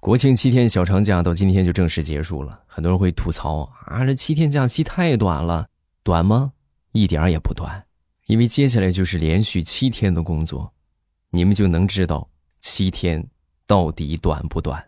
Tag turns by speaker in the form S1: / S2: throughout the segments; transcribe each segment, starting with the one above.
S1: 国庆七天小长假到今天就正式结束了，很多人会吐槽啊，这七天假期太短了，短吗？一点也不短，因为接下来就是连续七天的工作，你们就能知道七天到底短不短。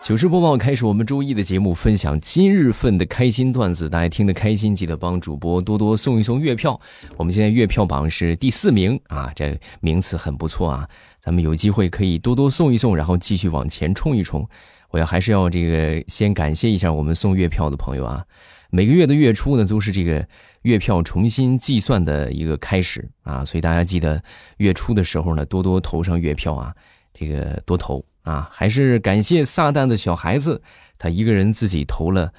S1: 糗事播报开始，我们周一的节目分享今日份的开心段子，大家听得开心，记得帮主播多多送一送月票。我们现在月票榜是第四名啊，这名次很不错啊，咱们有机会可以多多送一送，然后继续往前冲一冲。我要还是要这个先感谢一下我们送月票的朋友啊，每个月的月初呢都是这个月票重新计算的一个开始啊，所以大家记得月初的时候呢多多投上月票啊，这个多投。啊，还是感谢撒旦的小孩子，他一个人自己投了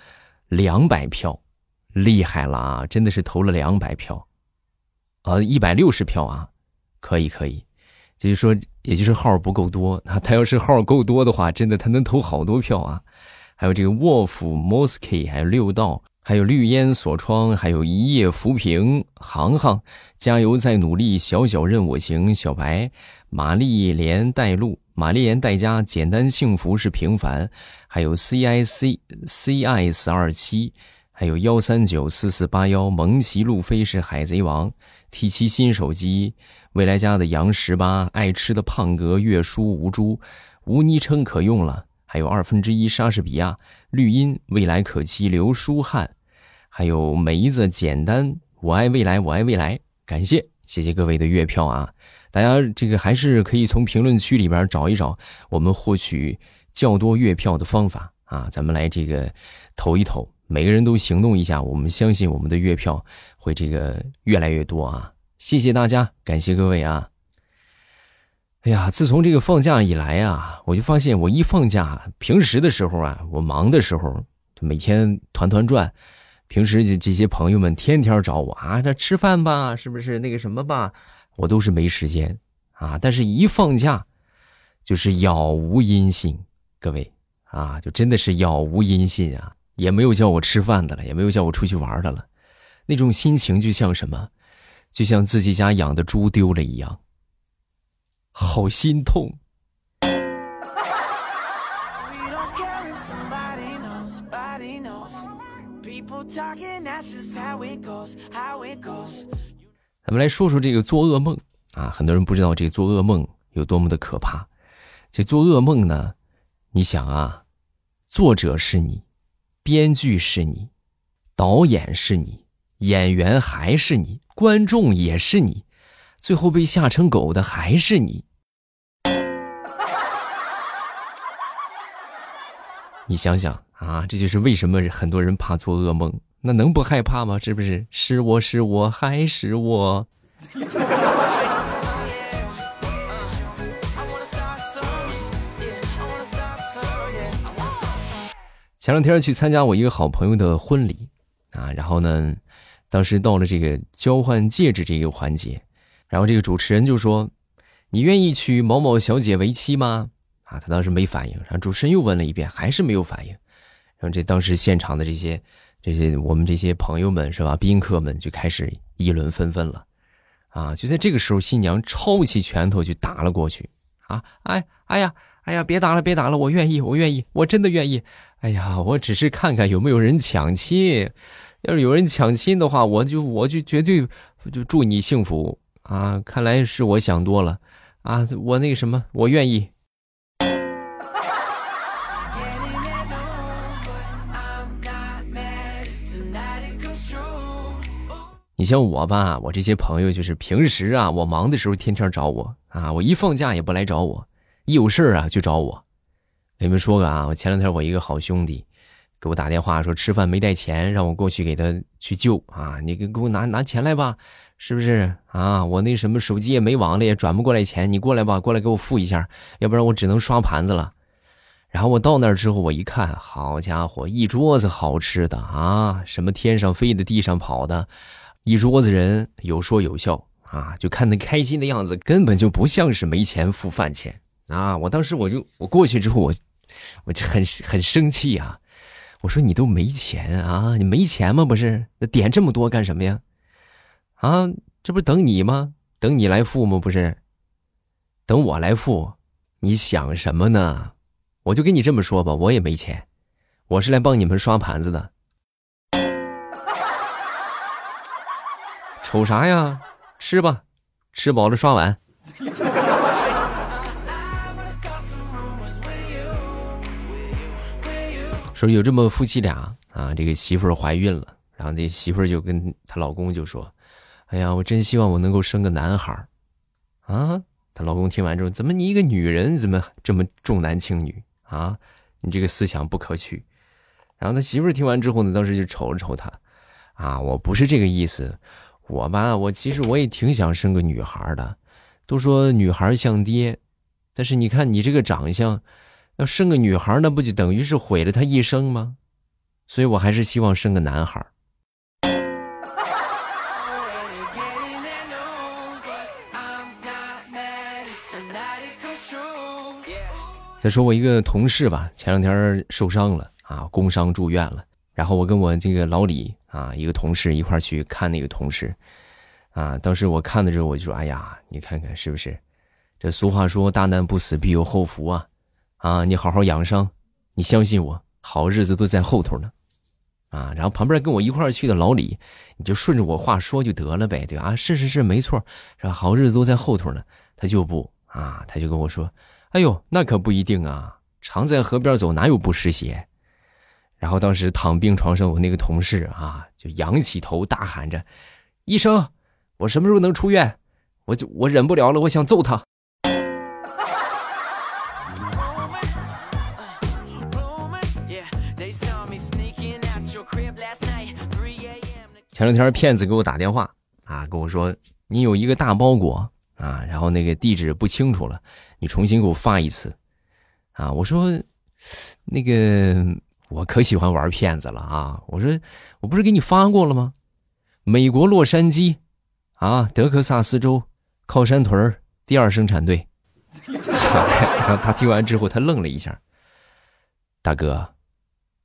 S1: 两百票，厉害了啊！真的是投了两百票，呃，一百六十票啊，可以可以，就是说，也就是号不够多。他他要是号够多的话，真的他能投好多票啊。还有这个沃夫、莫斯 k 还有六道，还有绿烟锁窗，还有一夜浮萍、航航，加油再努力，小小任我行，小白、玛丽莲带路。玛丽莲代家，简单幸福是平凡，还有 C I C C I S 二七，还有幺三九四四八幺，蒙奇路飞是海贼王，T 七新手机，未来家的杨十八，爱吃的胖哥，月叔无珠，无昵称可用了，还有二分之一莎士比亚，绿茵，未来可期，刘书汉，还有梅子简单，我爱未来，我爱未来，感谢谢谢各位的月票啊。大家这个还是可以从评论区里边找一找我们获取较多月票的方法啊，咱们来这个投一投，每个人都行动一下，我们相信我们的月票会这个越来越多啊！谢谢大家，感谢各位啊！哎呀，自从这个放假以来啊，我就发现我一放假，平时的时候啊，我忙的时候，每天团团转，平时这这些朋友们天天找我啊，这吃饭吧，是不是那个什么吧？我都是没时间啊，但是一放假，就是杳无音信，各位啊，就真的是杳无音信啊，也没有叫我吃饭的了，也没有叫我出去玩的了，那种心情就像什么，就像自己家养的猪丢了一样，好心痛。咱们来说说这个做噩梦啊，很多人不知道这个做噩梦有多么的可怕。这做噩梦呢，你想啊，作者是你，编剧是你，导演是你，演员还是你，观众也是你，最后被吓成狗的还是你。你想想啊，这就是为什么很多人怕做噩梦。那能不害怕吗？是不是？是我是我还是我？前两天去参加我一个好朋友的婚礼啊，然后呢，当时到了这个交换戒指这个环节，然后这个主持人就说：“你愿意娶某某小姐为妻吗？”啊，他当时没反应，然后主持人又问了一遍，还是没有反应，然后这当时现场的这些。这些我们这些朋友们是吧？宾客们就开始议论纷纷了，啊！就在这个时候，新娘抄起拳头就打了过去，啊！哎，哎呀，哎呀，别打了，别打了，我愿意，我愿意，我真的愿意。哎呀，我只是看看有没有人抢亲，要是有人抢亲的话，我就我就绝对就祝你幸福啊！看来是我想多了，啊，我那个什么，我愿意。你像我吧，我这些朋友就是平时啊，我忙的时候天天找我啊，我一放假也不来找我，一有事啊就找我。给你们说个啊，我前两天我一个好兄弟给我打电话说吃饭没带钱，让我过去给他去救啊，你给给我拿拿钱来吧，是不是啊？我那什么手机也没网了，也转不过来钱，你过来吧，过来给我付一下，要不然我只能刷盘子了。然后我到那儿之后，我一看，好家伙，一桌子好吃的啊，什么天上飞的，地上跑的。一桌子人有说有笑啊，就看那开心的样子，根本就不像是没钱付饭钱啊！我当时我就我过去之后，我我就很很生气啊！我说你都没钱啊，你没钱吗？不是，那点这么多干什么呀？啊，这不是等你吗？等你来付吗？不是？等我来付，你想什么呢？我就跟你这么说吧，我也没钱，我是来帮你们刷盘子的。瞅啥呀？吃吧，吃饱了刷碗。说有这么夫妻俩啊，这个媳妇儿怀孕了，然后那媳妇儿就跟她老公就说：“哎呀，我真希望我能够生个男孩儿。”啊，她老公听完之后，怎么你一个女人怎么这么重男轻女啊？你这个思想不可取。然后他媳妇儿听完之后呢，当时就瞅了瞅他，啊，我不是这个意思，我吧，我其实我也挺想生个女孩的，都说女孩像爹，但是你看你这个长相。要生个女孩，那不就等于是毁了他一生吗？所以我还是希望生个男孩。再说我一个同事吧，前两天受伤了啊，工伤住院了。然后我跟我这个老李啊，一个同事一块去看那个同事，啊，当时我看的时候我就说：“哎呀，你看看是不是？这俗话说，大难不死必有后福啊。”啊，你好好养伤，你相信我，好日子都在后头呢，啊！然后旁边跟我一块去的老李，你就顺着我话说就得了呗，对啊，是是是，没错，是吧？好日子都在后头呢，他就不啊，他就跟我说：“哎呦，那可不一定啊，常在河边走，哪有不湿鞋？”然后当时躺病床上，我那个同事啊，就仰起头大喊着：“医生，我什么时候能出院？我就我忍不了了，我想揍他。”前两天骗子给我打电话啊，跟我说你有一个大包裹啊，然后那个地址不清楚了，你重新给我发一次啊。我说那个我可喜欢玩骗子了啊。我说我不是给你发过了吗？美国洛杉矶啊，德克萨斯州靠山屯第二生产队。他听完之后，他愣了一下。大哥，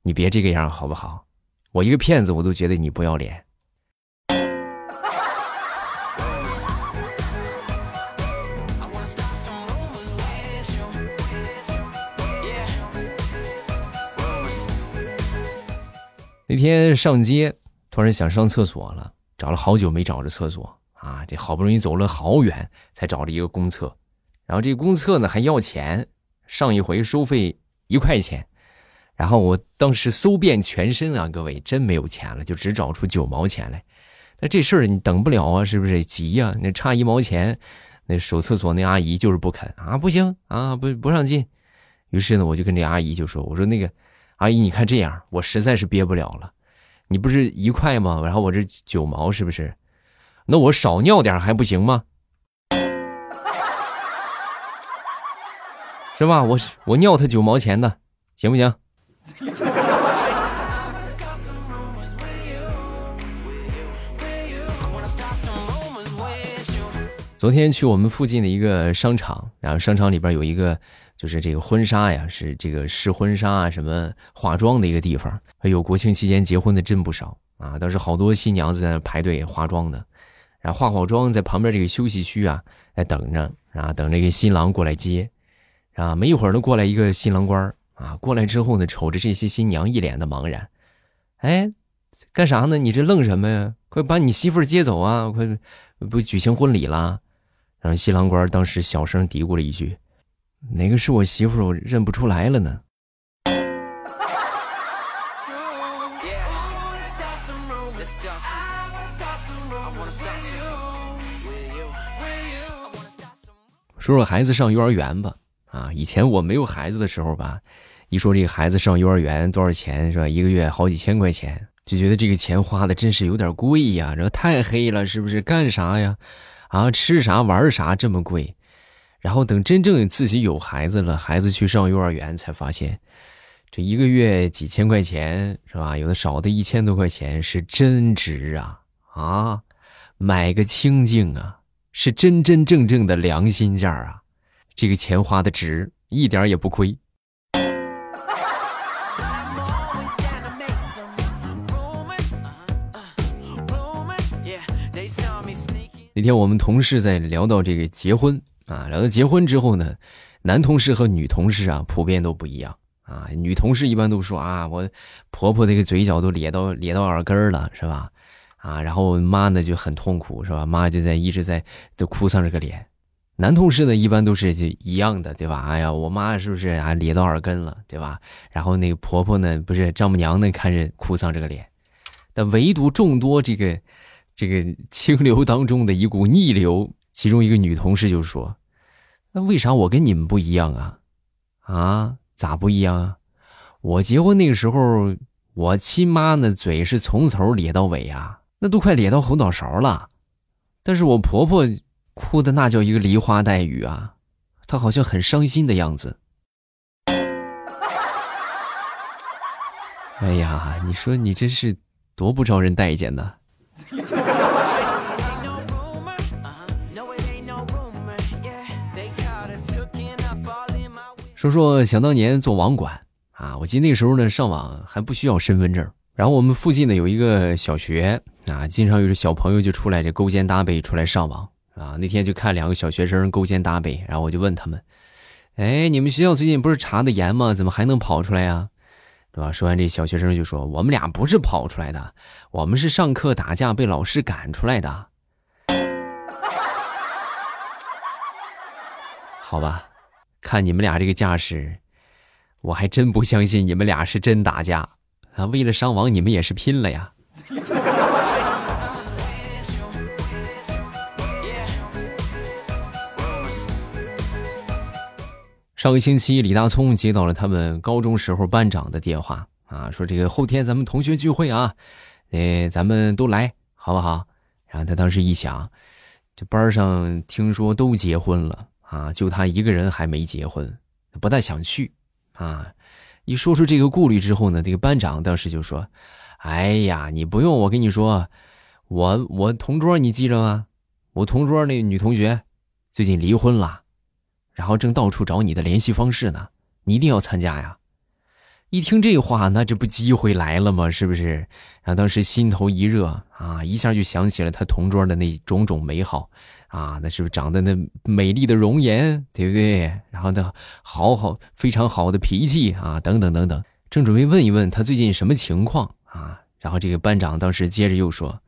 S1: 你别这个样好不好？我一个骗子，我都觉得你不要脸。那天上街，突然想上厕所了，找了好久没找着厕所啊！这好不容易走了好远，才找了一个公厕，然后这个公厕呢还要钱，上一回收费一块钱，然后我当时搜遍全身啊，各位真没有钱了，就只找出九毛钱来。那这事儿你等不了啊，是不是急呀？那差一毛钱，那守厕所那阿姨就是不肯啊，不行啊，不不让进。于是呢，我就跟这阿姨就说：“我说那个。”阿姨，你看这样，我实在是憋不了了。你不是一块吗？然后我这九毛，是不是？那我少尿点还不行吗？是吧？我我尿他九毛钱的，行不行？昨天去我们附近的一个商场，然后商场里边有一个。就是这个婚纱呀，是这个试婚纱啊，什么化妆的一个地方。哎呦国庆期间结婚的真不少啊，当时好多新娘子在那排队化妆的，然后化好妆在旁边这个休息区啊，在等着啊，等这个新郎过来接，啊，没一会儿呢，过来一个新郎官啊，过来之后呢，瞅着这些新娘一脸的茫然，哎，干啥呢？你这愣什么呀？快把你媳妇接走啊！快，不举行婚礼了？然后新郎官当时小声嘀咕了一句。哪个是我媳妇儿？我认不出来了呢。说说孩子上幼儿园吧。啊，以前我没有孩子的时候吧，一说这个孩子上幼儿园多少钱是吧？一个月好几千块钱，就觉得这个钱花的真是有点贵呀，这太黑了，是不是？干啥呀？啊，吃啥玩啥这么贵？然后等真正自己有孩子了，孩子去上幼儿园，才发现，这一个月几千块钱是吧？有的少的一千多块钱是真值啊啊！买个清净啊，是真真正正的良心价啊！这个钱花的值，一点也不亏。那天我们同事在聊到这个结婚。啊，聊到结婚之后呢，男同事和女同事啊，普遍都不一样啊。女同事一般都说啊，我婆婆那个嘴角都咧到咧到耳根了，是吧？啊，然后妈呢就很痛苦，是吧？妈就在一直在都哭丧着个脸。男同事呢一般都是就一样的，对吧？哎呀，我妈是不是啊咧到耳根了，对吧？然后那个婆婆呢，不是丈母娘呢，看着哭丧着个脸。但唯独众多这个这个清流当中的一股逆流。其中一个女同事就说：“那为啥我跟你们不一样啊？啊，咋不一样啊？我结婚那个时候，我亲妈那嘴是从头咧到尾啊，那都快咧到后脑勺了。但是我婆婆哭的那叫一个梨花带雨啊，她好像很伤心的样子。哎呀，你说你这是多不招人待见呢！”说说想当年做网管啊，我记得那时候呢，上网还不需要身份证。然后我们附近呢有一个小学啊，经常有小朋友就出来这勾肩搭背出来上网啊。那天就看两个小学生勾肩搭背，然后我就问他们：“哎，你们学校最近不是查的严吗？怎么还能跑出来呀？对吧？”说完，这小学生就说：“我们俩不是跑出来的，我们是上课打架被老师赶出来的。”好吧。看你们俩这个架势，我还真不相信你们俩是真打架啊！为了伤亡，你们也是拼了呀！上个星期，李大聪接到了他们高中时候班长的电话啊，说这个后天咱们同学聚会啊，哎，咱们都来好不好？然后他当时一想，这班上听说都结婚了。啊，就他一个人还没结婚，不太想去。啊，一说出这个顾虑之后呢，这个班长当时就说：“哎呀，你不用我跟你说，我我同桌你记着吗？我同桌那女同学最近离婚了，然后正到处找你的联系方式呢，你一定要参加呀。”一听这话，那这不机会来了吗？是不是？然后当时心头一热啊，一下就想起了他同桌的那种种美好。啊，那是不是长得那美丽的容颜，对不对？然后那好好非常好的脾气啊，等等等等。正准备问一问他最近什么情况啊，然后这个班长当时接着又说：“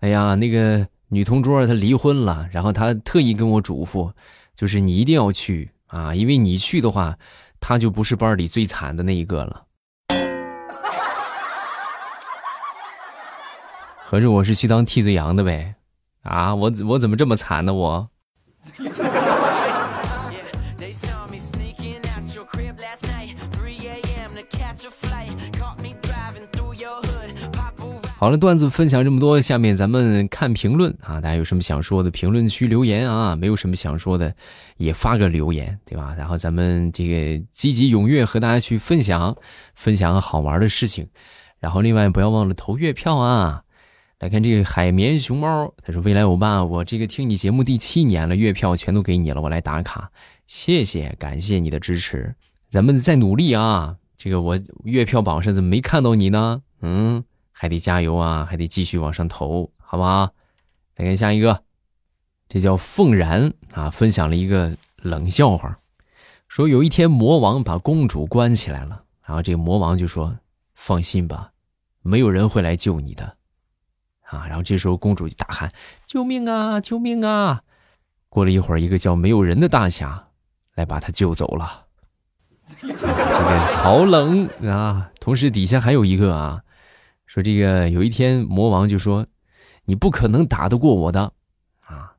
S1: 哎呀，那个女同桌她离婚了，然后她特意跟我嘱咐，就是你一定要去啊，因为你去的话，她就不是班里最惨的那一个了。”合着我是去当替罪羊的呗？啊，我我怎么这么惨呢？我。好了，段子分享这么多，下面咱们看评论啊，大家有什么想说的，评论区留言啊，没有什么想说的，也发个留言，对吧？然后咱们这个积极踊跃和大家去分享，分享好玩的事情，然后另外不要忘了投月票啊。来看这个海绵熊猫，他说：“未来欧巴，我这个听你节目第七年了，月票全都给你了，我来打卡，谢谢，感谢你的支持，咱们再努力啊！这个我月票榜上怎么没看到你呢？嗯，还得加油啊，还得继续往上投，好不好？再看下一个，这叫凤然啊，分享了一个冷笑话，说有一天魔王把公主关起来了，然后这个魔王就说：放心吧，没有人会来救你的。”啊！然后这时候公主就大喊：“救命啊！救命啊！”过了一会儿，一个叫没有人的大侠来把他救走了。这个好冷啊！同时底下还有一个啊，说这个有一天魔王就说：“你不可能打得过我的啊！”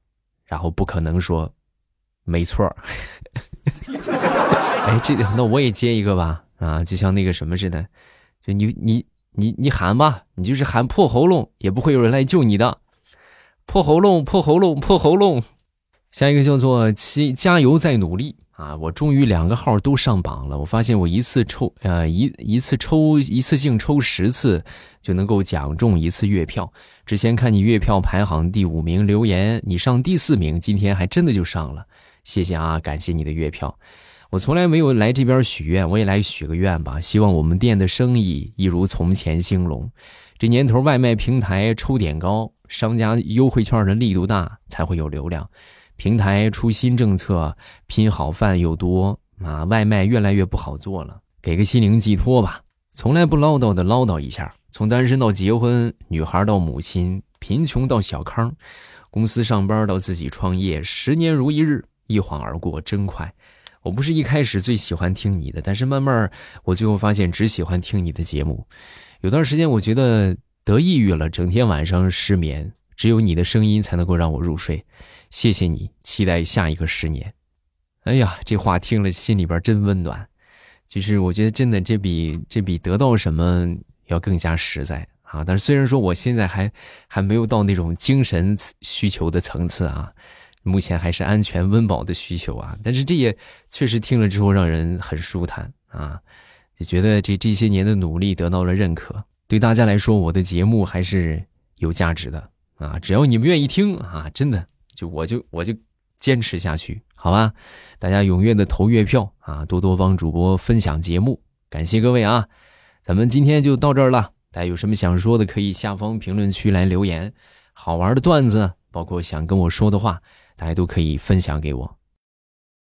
S1: 然后不可能说：“没错。”哎，这个那我也接一个吧啊！就像那个什么似的，就你你。你你喊吧，你就是喊破喉咙，也不会有人来救你的。破喉咙，破喉咙，破喉咙。下一个叫做“七加油再努力”啊！我终于两个号都上榜了。我发现我一次抽呃一一次抽一次性抽十次就能够奖中一次月票。之前看你月票排行第五名留言，你上第四名，今天还真的就上了。谢谢啊，感谢你的月票。我从来没有来这边许愿，我也来许个愿吧。希望我们店的生意一如从前兴隆。这年头外卖平台抽点高，商家优惠券的力度大，才会有流量。平台出新政策，拼好饭又多啊，外卖越来越不好做了，给个心灵寄托吧。从来不唠叨的唠叨一下，从单身到结婚，女孩到母亲，贫穷到小康，公司上班到自己创业，十年如一日，一晃而过，真快。我不是一开始最喜欢听你的，但是慢慢我最后发现只喜欢听你的节目。有段时间我觉得得抑郁了，整天晚上失眠，只有你的声音才能够让我入睡。谢谢你，期待下一个十年。哎呀，这话听了心里边真温暖。其实我觉得真的这比这比得到什么要更加实在啊！但是虽然说我现在还还没有到那种精神需求的层次啊。目前还是安全温饱的需求啊，但是这也确实听了之后让人很舒坦啊，就觉得这这些年的努力得到了认可。对大家来说，我的节目还是有价值的啊，只要你们愿意听啊，真的就我就我就坚持下去，好吧？大家踊跃的投月票啊，多多帮主播分享节目，感谢各位啊！咱们今天就到这儿了，大家有什么想说的，可以下方评论区来留言，好玩的段子，包括想跟我说的话。大家都可以分享给我。